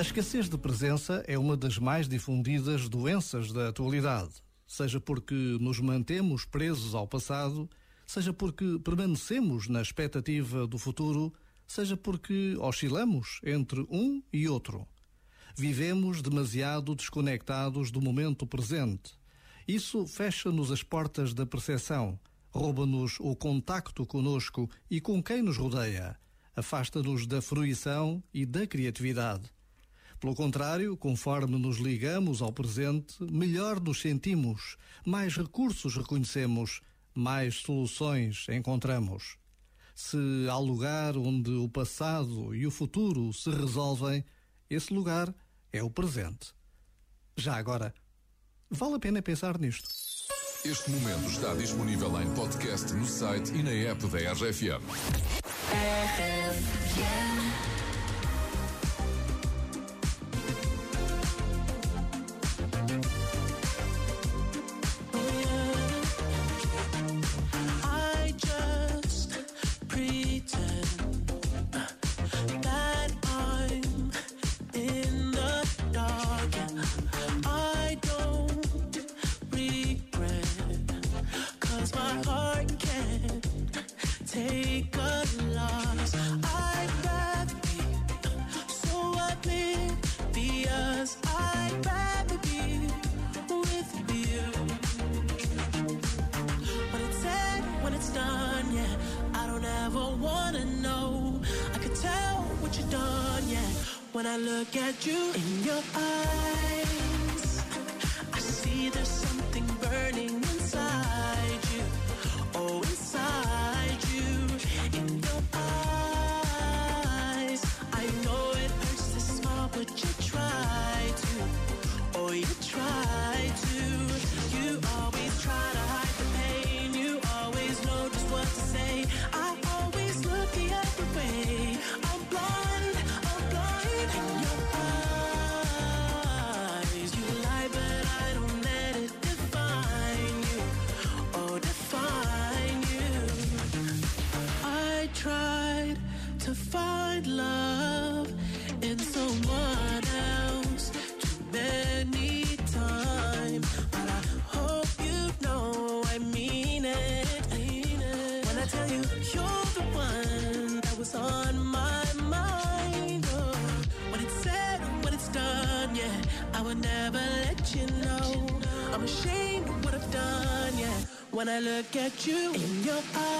A escassez de presença é uma das mais difundidas doenças da atualidade, seja porque nos mantemos presos ao passado, seja porque permanecemos na expectativa do futuro, seja porque oscilamos entre um e outro. Vivemos demasiado desconectados do momento presente. Isso fecha-nos as portas da percepção, rouba-nos o contacto conosco e com quem nos rodeia, afasta-nos da fruição e da criatividade. Pelo contrário, conforme nos ligamos ao presente, melhor nos sentimos, mais recursos reconhecemos, mais soluções encontramos. Se há lugar onde o passado e o futuro se resolvem, esse lugar é o presente. Já agora, vale a pena pensar nisto. Este momento está disponível em podcast no site e na app da RFM. RFM. yeah. I don't ever wanna know. I could tell what you done, yeah. When I look at you in your eyes. To find love in someone else too many times. But I hope you know I mean it. When I tell you you're the one that was on my mind. Oh, when it's said, when it's done, yeah, I would never let you know. I'm ashamed of what I've done, yeah. When I look at you in your eyes,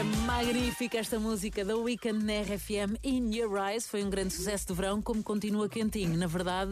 É magnífica esta música da Weekend na RFM In Your Eyes. Foi um grande sucesso de verão, como continua quentinho. Na verdade,